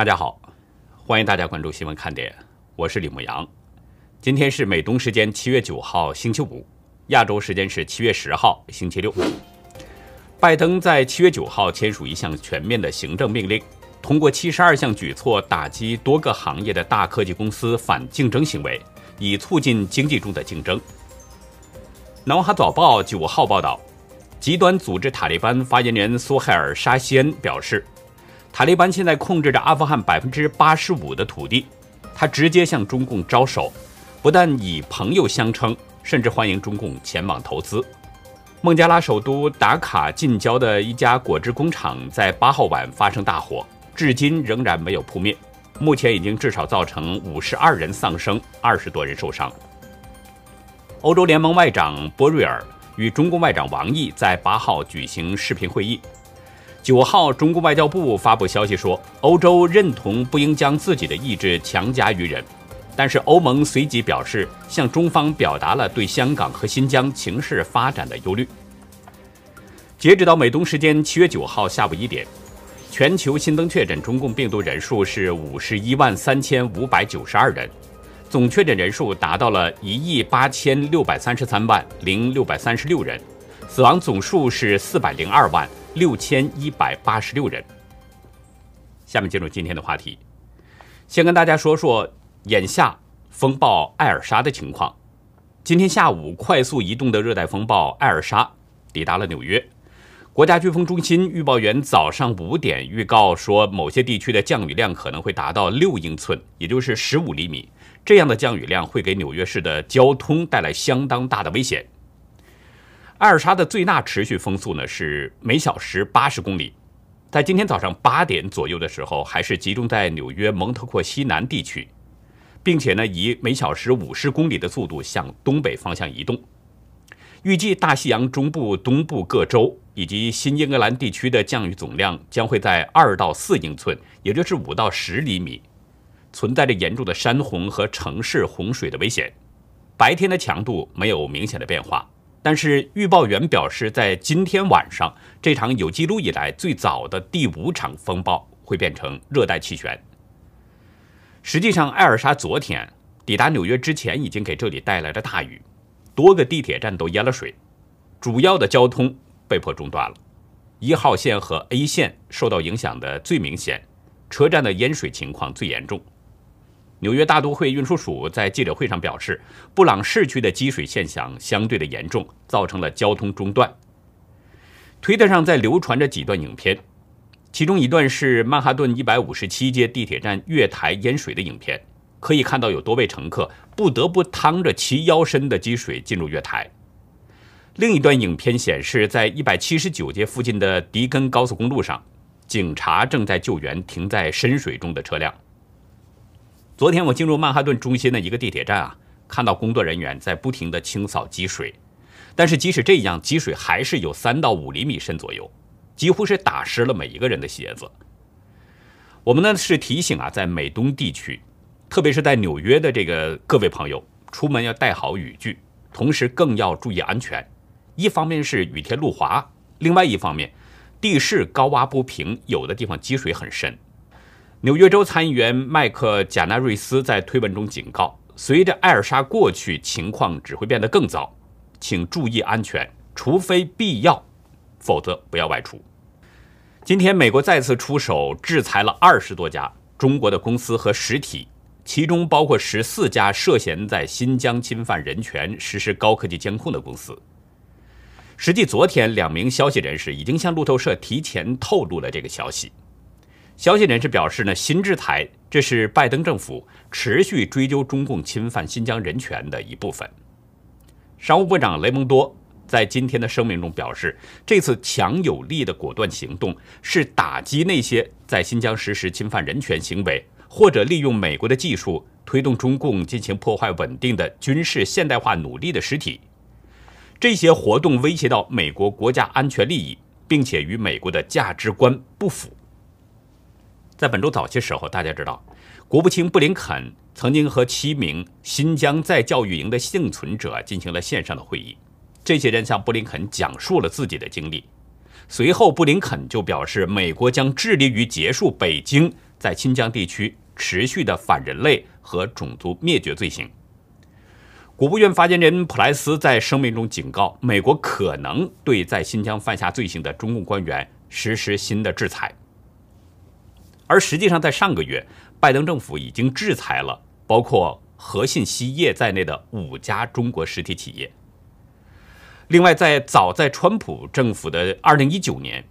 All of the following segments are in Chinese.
大家好，欢迎大家关注新闻看点，我是李牧阳。今天是美东时间七月九号星期五，亚洲时间是七月十号星期六。拜登在七月九号签署一项全面的行政命令，通过七十二项举措打击多个行业的大科技公司反竞争行为，以促进经济中的竞争。南华早报九号报道，极端组织塔利班发言人苏海尔·沙希恩表示。塔利班现在控制着阿富汗百分之八十五的土地，他直接向中共招手，不但以朋友相称，甚至欢迎中共前往投资。孟加拉首都达卡近郊的一家果汁工厂在八号晚发生大火，至今仍然没有扑灭，目前已经至少造成五十二人丧生，二十多人受伤。欧洲联盟外长波瑞尔与中共外长王毅在八号举行视频会议。九号，中国外交部发布消息说，欧洲认同不应将自己的意志强加于人，但是欧盟随即表示，向中方表达了对香港和新疆情势发展的忧虑。截止到美东时间七月九号下午一点，全球新增确诊中共病毒人数是五十一万三千五百九十二人，总确诊人数达到了一亿八千六百三十三万零六百三十六人，死亡总数是四百零二万。六千一百八十六人。下面进入今天的话题，先跟大家说说眼下风暴艾尔莎的情况。今天下午，快速移动的热带风暴艾尔莎抵达了纽约。国家飓风中心预报员早上五点预告说，某些地区的降雨量可能会达到六英寸，也就是十五厘米。这样的降雨量会给纽约市的交通带来相当大的危险。艾尔莎的最大持续风速呢是每小时八十公里，在今天早上八点左右的时候，还是集中在纽约蒙特阔西南地区，并且呢以每小时五十公里的速度向东北方向移动。预计大西洋中部、东部各州以及新英格兰地区的降雨总量将会在二到四英寸，也就是五到十厘米，存在着严重的山洪和城市洪水的危险。白天的强度没有明显的变化。但是预报员表示，在今天晚上，这场有记录以来最早的第五场风暴会变成热带气旋。实际上，艾尔莎昨天抵达纽约之前，已经给这里带来了大雨，多个地铁站都淹了水，主要的交通被迫中断了。一号线和 A 线受到影响的最明显，车站的淹水情况最严重。纽约大都会运输署在记者会上表示，布朗市区的积水现象相对的严重，造成了交通中断。推特上在流传着几段影片，其中一段是曼哈顿一百五十七街地铁站月台淹水的影片，可以看到有多位乘客不得不趟着齐腰深的积水进入月台。另一段影片显示，在一百七十九街附近的迪根高速公路上，警察正在救援停在深水中的车辆。昨天我进入曼哈顿中心的一个地铁站啊，看到工作人员在不停地清扫积水，但是即使这样，积水还是有三到五厘米深左右，几乎是打湿了每一个人的鞋子。我们呢是提醒啊，在美东地区，特别是在纽约的这个各位朋友，出门要带好雨具，同时更要注意安全。一方面是雨天路滑，另外一方面，地势高洼不平，有的地方积水很深。纽约州参议员麦克贾纳瑞斯在推文中警告：“随着艾尔莎过去，情况只会变得更糟，请注意安全，除非必要，否则不要外出。”今天，美国再次出手制裁了二十多家中国的公司和实体，其中包括十四家涉嫌在新疆侵犯人权、实施高科技监控的公司。实际，昨天两名消息人士已经向路透社提前透露了这个消息。消息人士表示，呢新制裁这是拜登政府持续追究中共侵犯新疆人权的一部分。商务部长雷蒙多在今天的声明中表示，这次强有力的果断行动是打击那些在新疆实施侵犯人权行为或者利用美国的技术推动中共进行破坏稳定的军事现代化努力的实体。这些活动威胁到美国国家安全利益，并且与美国的价值观不符。在本周早些时候，大家知道，国务卿布林肯曾经和七名新疆在教育营的幸存者进行了线上的会议。这些人向布林肯讲述了自己的经历。随后，布林肯就表示，美国将致力于结束北京在新疆地区持续的反人类和种族灭绝罪行。国务院发言人普莱斯在声明中警告，美国可能对在新疆犯下罪行的中共官员实施新的制裁。而实际上，在上个月，拜登政府已经制裁了包括和信锡业在内的五家中国实体企业。另外，在早在川普政府的2019年，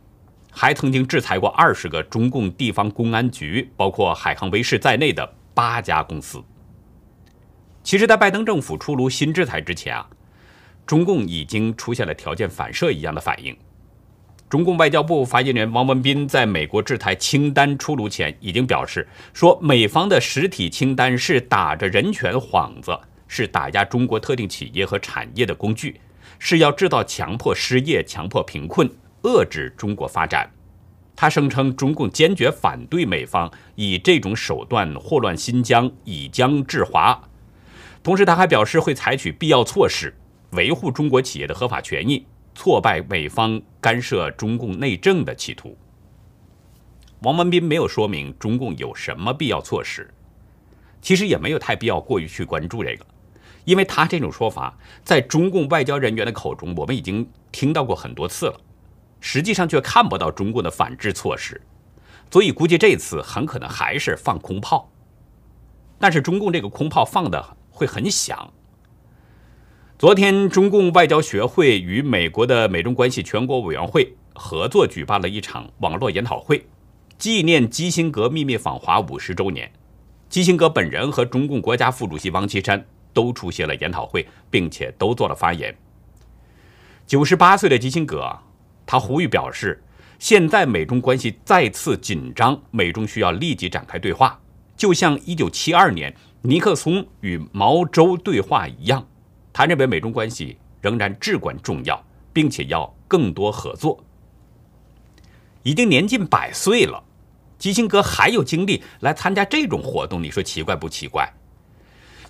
还曾经制裁过二十个中共地方公安局，包括海康威视在内的八家公司。其实，在拜登政府出炉新制裁之前啊，中共已经出现了条件反射一样的反应。中共外交部发言人王文斌在美国制裁清单出炉前已经表示，说美方的实体清单是打着人权幌子，是打压中国特定企业和产业的工具，是要制造强迫失业、强迫贫困、遏制中国发展。他声称，中共坚决反对美方以这种手段祸乱新疆，以疆制华。同时，他还表示会采取必要措施，维护中国企业的合法权益，挫败美方干涉中共内政的企图。王文斌没有说明中共有什么必要措施，其实也没有太必要过于去关注这个，因为他这种说法在中共外交人员的口中，我们已经听到过很多次了，实际上却看不到中共的反制措施，所以估计这次很可能还是放空炮。但是中共这个空炮放的。会很响。昨天，中共外交学会与美国的美中关系全国委员会合作举办了一场网络研讨会，纪念基辛格秘密访华五十周年。基辛格本人和中共国家副主席王岐山都出席了研讨会，并且都做了发言。九十八岁的基辛格，他呼吁表示，现在美中关系再次紧张，美中需要立即展开对话，就像一九七二年。尼克松与毛周对话一样，他认为美中关系仍然至关重要，并且要更多合作。已经年近百岁了，基辛格还有精力来参加这种活动，你说奇怪不奇怪？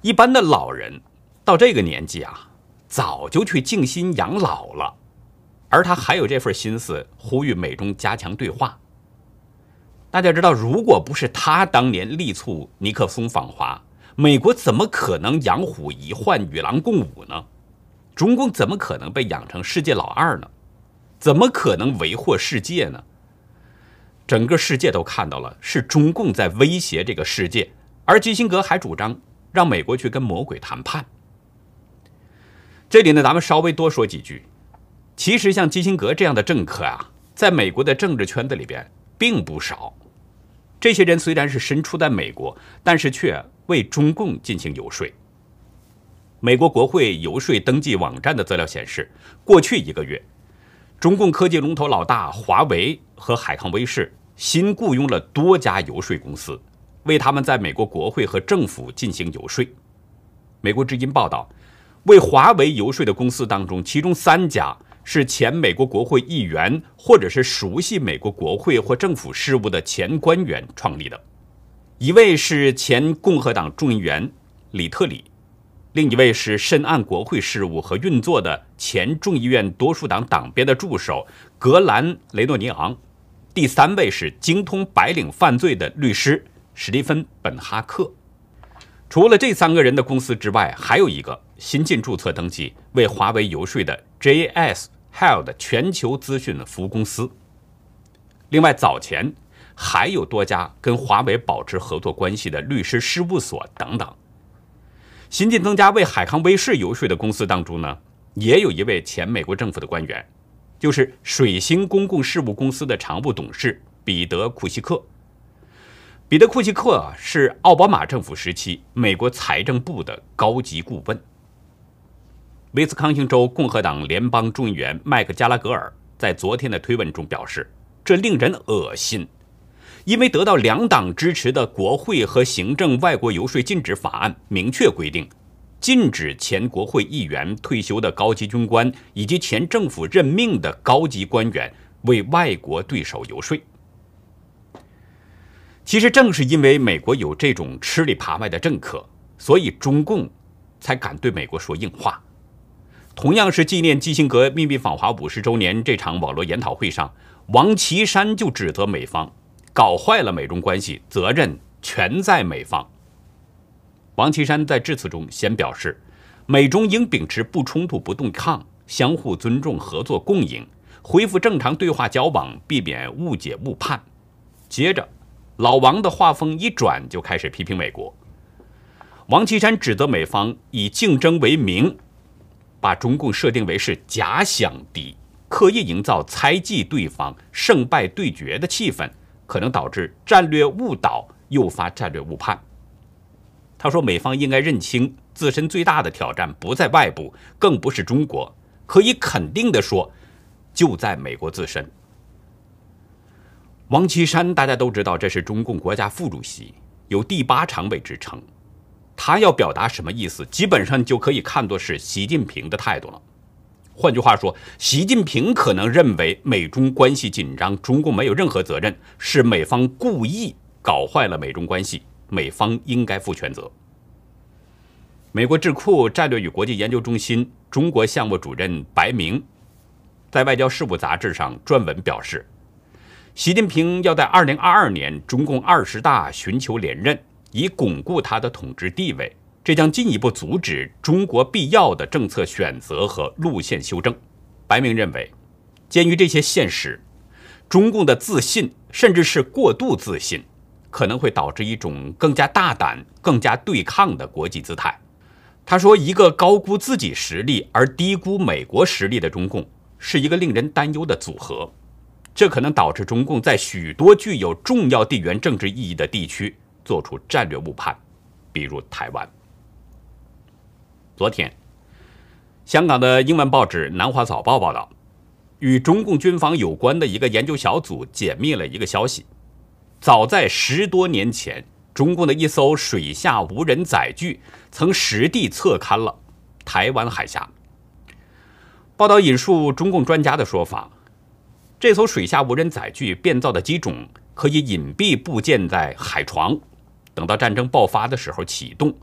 一般的老人到这个年纪啊，早就去静心养老了，而他还有这份心思呼吁美中加强对话。大家知道，如果不是他当年力促尼克松访华，美国怎么可能养虎一患与狼共舞呢？中共怎么可能被养成世界老二呢？怎么可能为祸世界呢？整个世界都看到了，是中共在威胁这个世界，而基辛格还主张让美国去跟魔鬼谈判。这里呢，咱们稍微多说几句。其实像基辛格这样的政客啊，在美国的政治圈子里边并不少。这些人虽然是身处在美国，但是却。为中共进行游说。美国国会游说登记网站的资料显示，过去一个月，中共科技龙头老大华为和海康威视新雇佣了多家游说公司，为他们在美国国会和政府进行游说。美国之音报道，为华为游说的公司当中，其中三家是前美国国会议员或者是熟悉美国国会或政府事务的前官员创立的。一位是前共和党众议员里特里，另一位是深谙国会事务和运作的前众议院多数党党鞭的助手格兰雷诺尼昂，第三位是精通白领犯罪的律师史蒂芬本哈克。除了这三个人的公司之外，还有一个新晋注册登记为华为游说的 J.S.Held 全球资讯服务公司。另外，早前。还有多家跟华为保持合作关系的律师事务所等等。新晋增加为海康威视游说的公司当中呢，也有一位前美国政府的官员，就是水星公共事务公司的常务董事彼得库西克。彼得库西克是奥巴马政府时期美国财政部的高级顾问。威斯康星州共和党联邦众议员麦克加拉格尔在昨天的推文中表示：“这令人恶心。”因为得到两党支持的国会和行政外国游说禁止法案明确规定，禁止前国会议员、退休的高级军官以及前政府任命的高级官员为外国对手游说。其实正是因为美国有这种吃里扒外的政客，所以中共才敢对美国说硬话。同样是纪念基辛格秘密访华五十周年这场网络研讨会上，王岐山就指责美方。搞坏了美中关系，责任全在美方。王岐山在致辞中先表示，美中应秉持不冲突、不对抗、相互尊重、合作共赢，恢复正常对话交往，避免误解误判。接着，老王的话锋一转，就开始批评美国。王岐山指责美方以竞争为名，把中共设定为是假想敌。刻意营造猜忌对方胜败对决的气氛，可能导致战略误导，诱发战略误判。他说，美方应该认清自身最大的挑战不在外部，更不是中国，可以肯定的说，就在美国自身。王岐山大家都知道，这是中共国家副主席，有第八常委之称，他要表达什么意思，基本上就可以看作是习近平的态度了。换句话说，习近平可能认为美中关系紧张，中共没有任何责任，是美方故意搞坏了美中关系，美方应该负全责。美国智库战略与国际研究中心中国项目主任白明在《外交事务》杂志上撰文表示，习近平要在2022年中共二十大寻求连任，以巩固他的统治地位。这将进一步阻止中国必要的政策选择和路线修正。白明认为，鉴于这些现实，中共的自信甚至是过度自信，可能会导致一种更加大胆、更加对抗的国际姿态。他说：“一个高估自己实力而低估美国实力的中共，是一个令人担忧的组合。这可能导致中共在许多具有重要地缘政治意义的地区做出战略误判，比如台湾。”昨天，香港的英文报纸《南华早报》报道，与中共军方有关的一个研究小组解密了一个消息：早在十多年前，中共的一艘水下无人载具曾实地测勘了台湾海峡。报道引述中共专家的说法，这艘水下无人载具变造的机种可以隐蔽部件在海床，等到战争爆发的时候启动。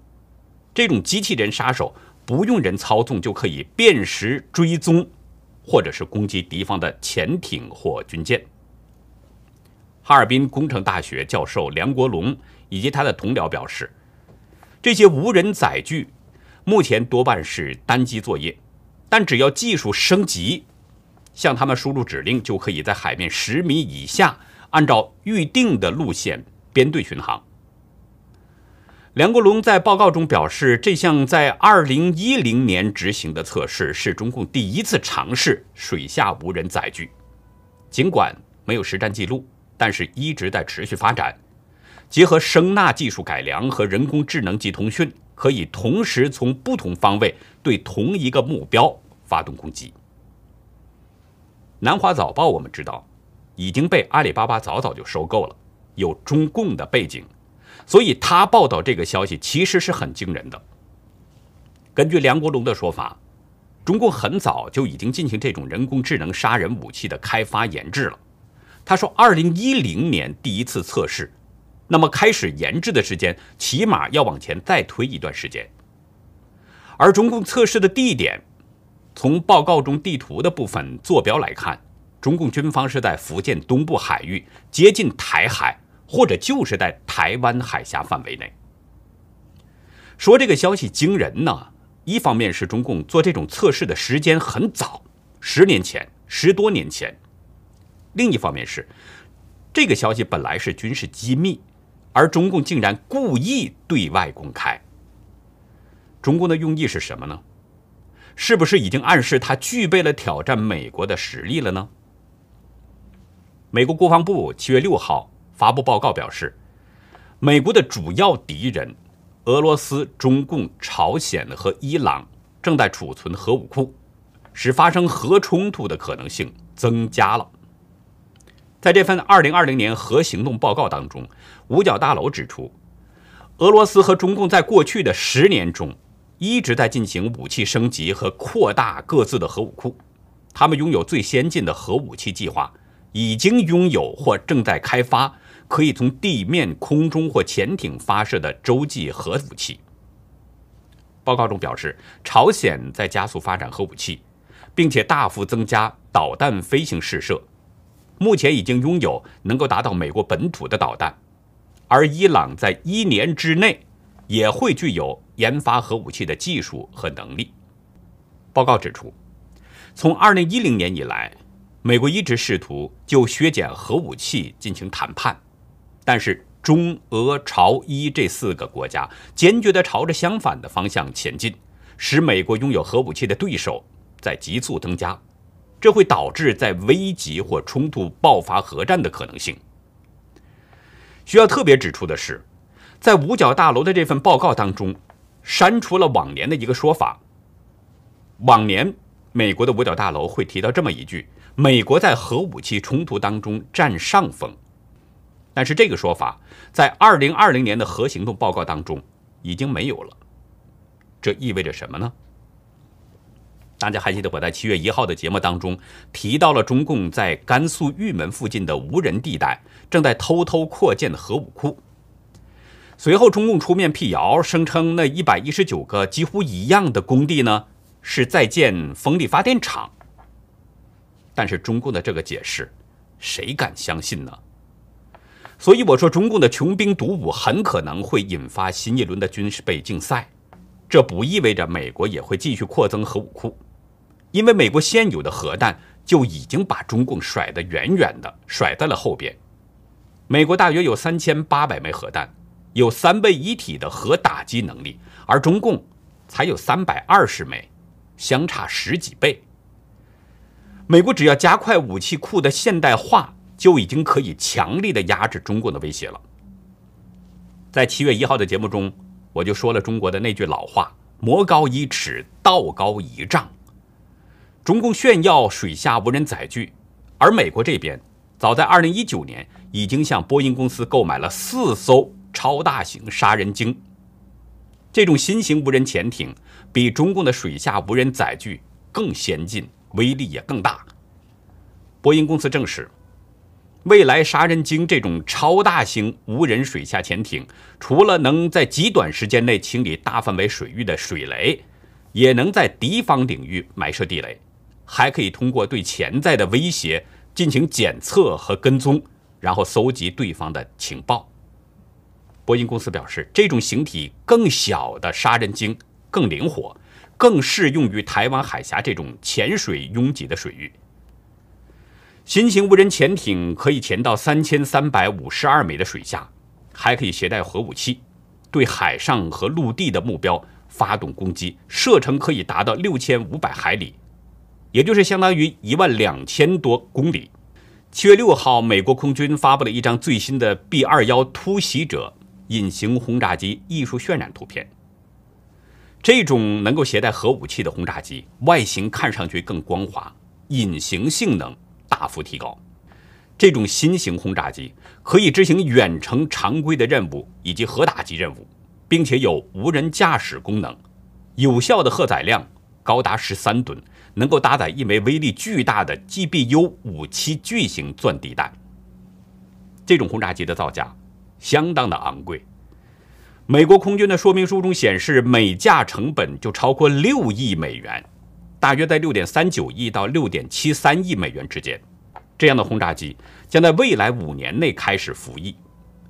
这种机器人杀手。不用人操纵就可以辨识、追踪，或者是攻击敌方的潜艇或军舰。哈尔滨工程大学教授梁国龙以及他的同僚表示，这些无人载具目前多半是单机作业，但只要技术升级，向他们输入指令，就可以在海面十米以下按照预定的路线编队巡航。梁国龙在报告中表示，这项在2010年执行的测试是中共第一次尝试水下无人载具。尽管没有实战记录，但是一直在持续发展。结合声纳技术改良和人工智能及通讯，可以同时从不同方位对同一个目标发动攻击。南华早报我们知道，已经被阿里巴巴早早就收购了，有中共的背景。所以他报道这个消息其实是很惊人的。根据梁国龙的说法，中共很早就已经进行这种人工智能杀人武器的开发研制了。他说，二零一零年第一次测试，那么开始研制的时间起码要往前再推一段时间。而中共测试的地点，从报告中地图的部分坐标来看，中共军方是在福建东部海域，接近台海。或者就是在台湾海峡范围内。说这个消息惊人呢，一方面是中共做这种测试的时间很早，十年前、十多年前；另一方面是这个消息本来是军事机密，而中共竟然故意对外公开。中共的用意是什么呢？是不是已经暗示他具备了挑战美国的实力了呢？美国国防部七月六号。发布报告表示，美国的主要敌人俄罗斯、中共、朝鲜和伊朗正在储存核武库，使发生核冲突的可能性增加了。在这份2020年核行动报告当中，五角大楼指出，俄罗斯和中共在过去的十年中一直在进行武器升级和扩大各自的核武库，他们拥有最先进的核武器计划，已经拥有或正在开发。可以从地面、空中或潜艇发射的洲际核武器。报告中表示，朝鲜在加速发展核武器，并且大幅增加导弹飞行试射。目前已经拥有能够达到美国本土的导弹，而伊朗在一年之内也会具有研发核武器的技术和能力。报告指出，从2010年以来，美国一直试图就削减核武器进行谈判，但是中俄朝伊这四个国家坚决地朝着相反的方向前进，使美国拥有核武器的对手在急速增加。这会导致在危急或冲突爆发核战的可能性。需要特别指出的是，在五角大楼的这份报告当中，删除了往年的一个说法。往年美国的五角大楼会提到这么一句：“美国在核武器冲突当中占上风。”但是这个说法在二零二零年的核行动报告当中已经没有了。这意味着什么呢？大家还记得我在七月一号的节目当中提到了中共在甘肃玉门附近的无人地带正在偷偷扩建的核武库。随后，中共出面辟谣，声称那一百一十九个几乎一样的工地呢是在建风力发电厂。但是，中共的这个解释，谁敢相信呢？所以我说，中共的穷兵黩武很可能会引发新一轮的军事备竞赛。这不意味着美国也会继续扩增核武库。因为美国现有的核弹就已经把中共甩得远远的，甩在了后边。美国大约有三千八百枚核弹，有三位一体的核打击能力，而中共才有三百二十枚，相差十几倍。美国只要加快武器库的现代化，就已经可以强力的压制中共的威胁了。在七月一号的节目中，我就说了中国的那句老话：“魔高一尺，道高一丈。”中共炫耀水下无人载具，而美国这边早在二零一九年已经向波音公司购买了四艘超大型杀人鲸。这种新型无人潜艇比中共的水下无人载具更先进，威力也更大。波音公司证实，未来杀人鲸这种超大型无人水下潜艇，除了能在极短时间内清理大范围水域的水雷，也能在敌方领域埋设地雷。还可以通过对潜在的威胁进行检测和跟踪，然后搜集对方的情报。波音公司表示，这种形体更小的杀人鲸更灵活，更适用于台湾海峡这种潜水拥挤的水域。新型无人潜艇可以潜到三千三百五十二米的水下，还可以携带核武器，对海上和陆地的目标发动攻击，射程可以达到六千五百海里。也就是相当于一万两千多公里。七月六号，美国空军发布了一张最新的 B 二幺突袭者隐形轰炸机艺术渲染图片。这种能够携带核武器的轰炸机外形看上去更光滑，隐形性能大幅提高。这种新型轰炸机可以执行远程常规的任务以及核打击任务，并且有无人驾驶功能，有效的荷载量高达十三吨。能够搭载一枚威力巨大的 GBU 五七巨型钻地弹。这种轰炸机的造价相当的昂贵，美国空军的说明书中显示，每架成本就超过六亿美元，大约在六点三九亿到六点七三亿美元之间。这样的轰炸机将在未来五年内开始服役，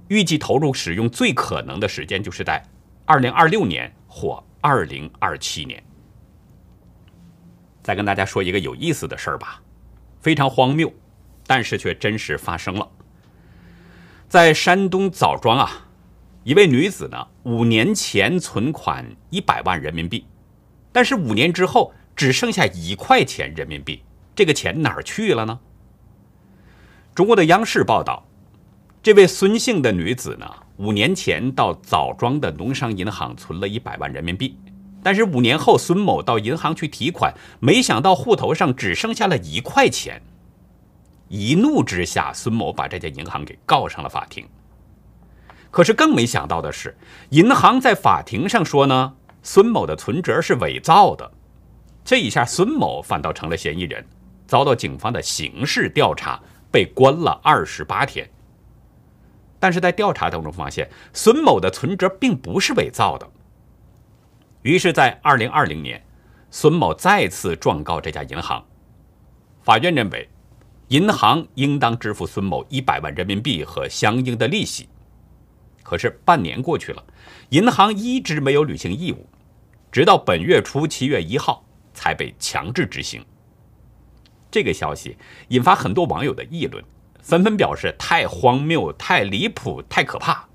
预计投入使用最可能的时间就是在二零二六年或二零二七年。再跟大家说一个有意思的事儿吧，非常荒谬，但是却真实发生了。在山东枣庄啊，一位女子呢，五年前存款一百万人民币，但是五年之后只剩下一块钱人民币，这个钱哪儿去了呢？中国的央视报道，这位孙姓的女子呢，五年前到枣庄的农商银行存了一百万人民币。但是五年后，孙某到银行去提款，没想到户头上只剩下了一块钱。一怒之下，孙某把这家银行给告上了法庭。可是更没想到的是，银行在法庭上说呢，孙某的存折是伪造的。这一下，孙某反倒成了嫌疑人，遭到警方的刑事调查，被关了二十八天。但是在调查当中发现，孙某的存折并不是伪造的。于是，在二零二零年，孙某再次状告这家银行。法院认为，银行应当支付孙某一百万人民币和相应的利息。可是半年过去了，银行一直没有履行义务，直到本月初七月一号才被强制执行。这个消息引发很多网友的议论，纷纷表示太荒谬、太离谱、太可怕。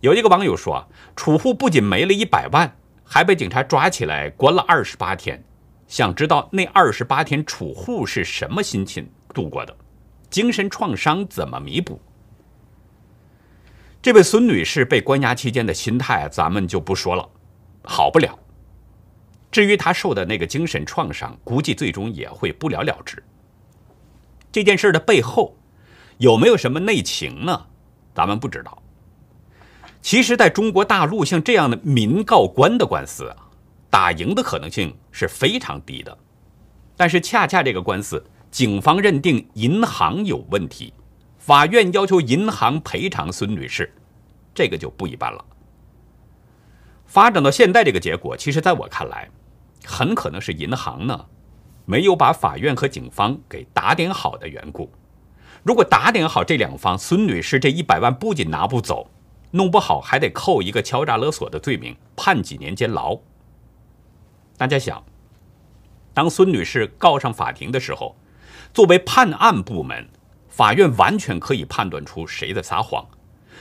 有一个网友说：“储户不仅没了一百万，还被警察抓起来关了二十八天。想知道那二十八天储户是什么心情度过的？精神创伤怎么弥补？”这位孙女士被关押期间的心态，咱们就不说了，好不了。至于她受的那个精神创伤，估计最终也会不了了之。这件事的背后有没有什么内情呢？咱们不知道。其实，在中国大陆，像这样的民告官的官司啊，打赢的可能性是非常低的。但是，恰恰这个官司，警方认定银行有问题，法院要求银行赔偿孙女士，这个就不一般了。发展到现在这个结果，其实在我看来，很可能是银行呢没有把法院和警方给打点好的缘故。如果打点好这两方，孙女士这一百万不仅拿不走。弄不好还得扣一个敲诈勒索的罪名，判几年监牢。大家想，当孙女士告上法庭的时候，作为判案部门，法院完全可以判断出谁在撒谎。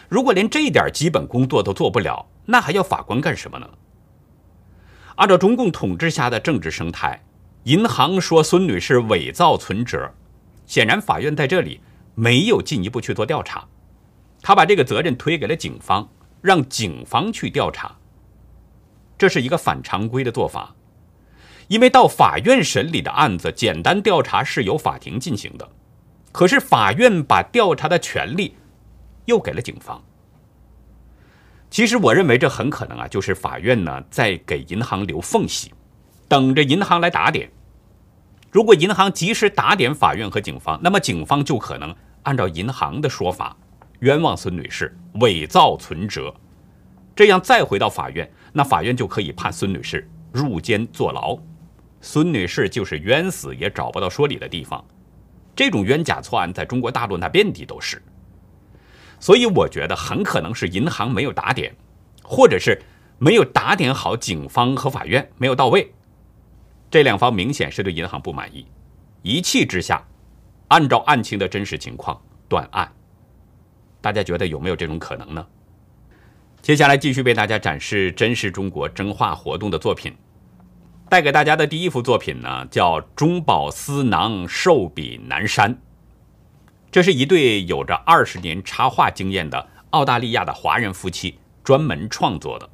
如果连这一点基本工作都做不了，那还要法官干什么呢？按照中共统治下的政治生态，银行说孙女士伪造存折，显然法院在这里没有进一步去做调查。他把这个责任推给了警方，让警方去调查。这是一个反常规的做法，因为到法院审理的案子，简单调查是由法庭进行的，可是法院把调查的权利又给了警方。其实我认为这很可能啊，就是法院呢在给银行留缝隙，等着银行来打点。如果银行及时打点法院和警方，那么警方就可能按照银行的说法。冤枉孙女士伪造存折，这样再回到法院，那法院就可以判孙女士入监坐牢，孙女士就是冤死也找不到说理的地方。这种冤假错案在中国大陆那遍地都是，所以我觉得很可能是银行没有打点，或者是没有打点好警方和法院没有到位，这两方明显是对银行不满意，一气之下，按照案情的真实情况断案。大家觉得有没有这种可能呢？接下来继续为大家展示真实中国真话活动的作品。带给大家的第一幅作品呢，叫《中饱私囊寿比南山》。这是一对有着二十年插画经验的澳大利亚的华人夫妻专门创作的。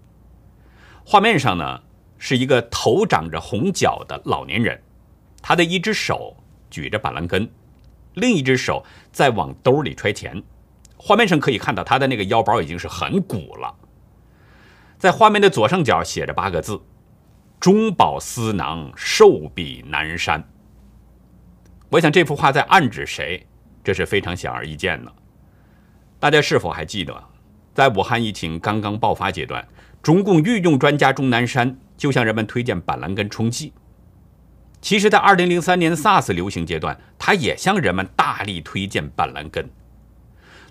画面上呢，是一个头长着红角的老年人，他的一只手举着板蓝根，另一只手在往兜里揣钱。画面上可以看到，他的那个腰包已经是很鼓了。在画面的左上角写着八个字：“中饱私囊，寿比南山。”我想这幅画在暗指谁？这是非常显而易见的。大家是否还记得，在武汉疫情刚刚爆发阶段，中共御用专家钟南山就向人们推荐板蓝根冲剂。其实，在2003年 SARS 流行阶段，他也向人们大力推荐板蓝根。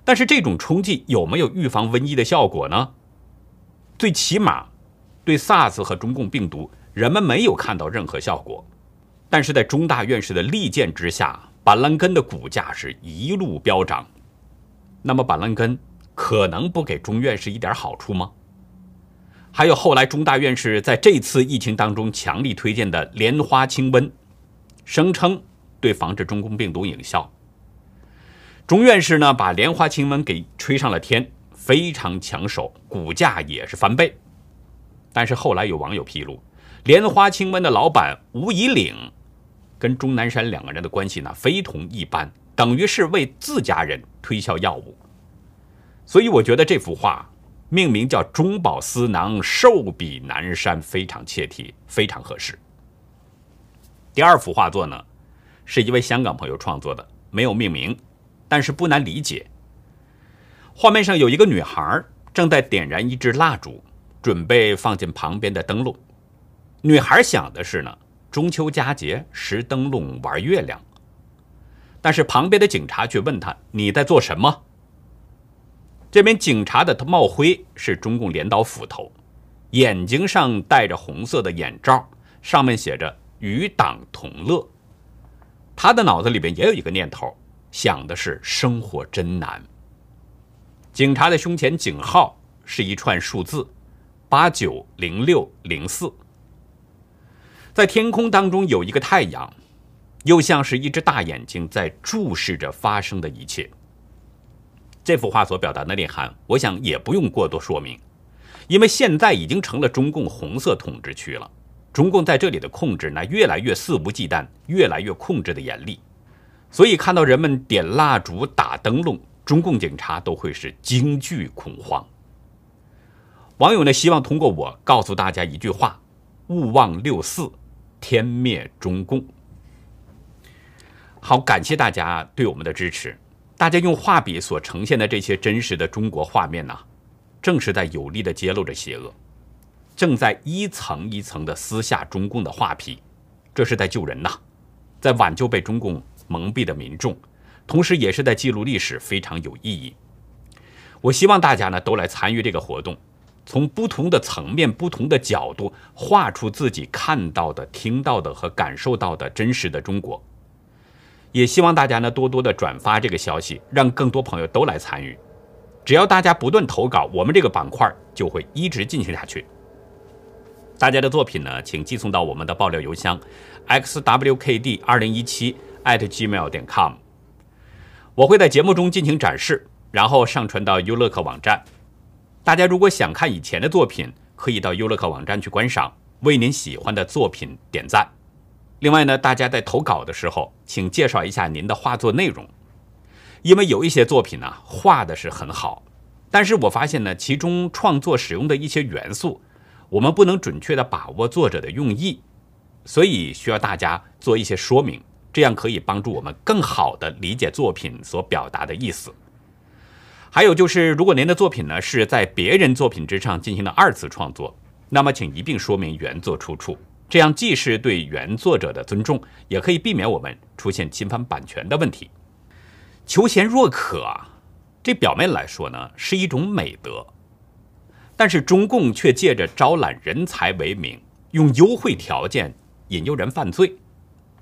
但是这种冲剂有没有预防瘟疫的效果呢？最起码，对 SARS 和中共病毒，人们没有看到任何效果。但是在中大院士的力荐之下，板蓝根的股价是一路飙涨。那么板蓝根可能不给钟院士一点好处吗？还有后来中大院士在这次疫情当中强力推荐的莲花清瘟，声称对防治中共病毒有效。钟院士呢，把莲花清瘟给吹上了天，非常抢手，股价也是翻倍。但是后来有网友披露，莲花清瘟的老板吴以岭跟钟南山两个人的关系呢，非同一般，等于是为自家人推销药物。所以我觉得这幅画命名叫“中饱私囊，寿比南山”，非常切题，非常合适。第二幅画作呢，是一位香港朋友创作的，没有命名。但是不难理解，画面上有一个女孩正在点燃一支蜡烛，准备放进旁边的灯笼。女孩想的是呢，中秋佳节拾灯笼玩月亮。但是旁边的警察却问他：“你在做什么？”这名警察的帽徽是中共镰刀斧头，眼睛上戴着红色的眼罩，上面写着“与党同乐”。他的脑子里边也有一个念头，想的是生活真难。警察的胸前警号是一串数字：八九零六零四。在天空当中有一个太阳，又像是一只大眼睛在注视着发生的一切。这幅画所表达的内涵，我想也不用过多说明，因为现在已经成了中共红色统治区了。中共在这里的控制，那越来越肆无忌惮，越来越控制的严厉。所以看到人们点蜡烛、打灯笼，中共警察都会是惊惧恐慌。网友呢，希望通过我告诉大家一句话：勿忘六四，天灭中共。好，感谢大家对我们的支持。大家用画笔所呈现的这些真实的中国画面呢，正是在有力的揭露着邪恶，正在一层一层的撕下中共的画皮，这是在救人呐，在挽救被中共蒙蔽的民众，同时也是在记录历史，非常有意义。我希望大家呢都来参与这个活动，从不同的层面、不同的角度画出自己看到的、听到的和感受到的真实的中国。也希望大家呢多多的转发这个消息，让更多朋友都来参与。只要大家不断投稿，我们这个板块就会一直进行下去。大家的作品呢，请寄送到我们的爆料邮箱 xwkd 二零一七 @gmail 点 com，我会在节目中进行展示，然后上传到优乐客网站。大家如果想看以前的作品，可以到优乐客网站去观赏，为您喜欢的作品点赞。另外呢，大家在投稿的时候，请介绍一下您的画作内容，因为有一些作品呢画的是很好，但是我发现呢，其中创作使用的一些元素，我们不能准确的把握作者的用意，所以需要大家做一些说明，这样可以帮助我们更好的理解作品所表达的意思。还有就是，如果您的作品呢是在别人作品之上进行了二次创作，那么请一并说明原作出处。这样既是对原作者的尊重，也可以避免我们出现侵犯版权的问题。求贤若渴啊，这表面来说呢是一种美德，但是中共却借着招揽人才为名，用优惠条件引诱人犯罪，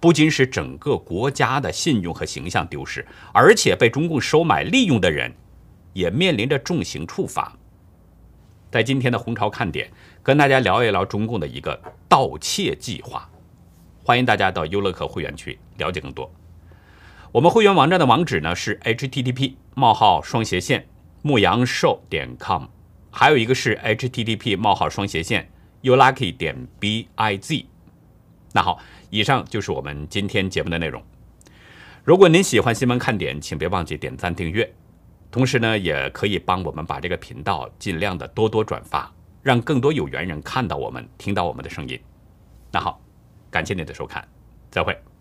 不仅使整个国家的信用和形象丢失，而且被中共收买利用的人也面临着重刑处罚。在今天的红潮看点，跟大家聊一聊中共的一个盗窃计划。欢迎大家到优乐客会员区了解更多。我们会员网站的网址呢是 http: 冒号双斜线牧羊兽点 com，还有一个是 http: 冒号双斜线 youlucky 点 biz。那好，以上就是我们今天节目的内容。如果您喜欢新闻看点，请别忘记点赞订阅。同时呢，也可以帮我们把这个频道尽量的多多转发，让更多有缘人看到我们、听到我们的声音。那好，感谢您的收看，再会。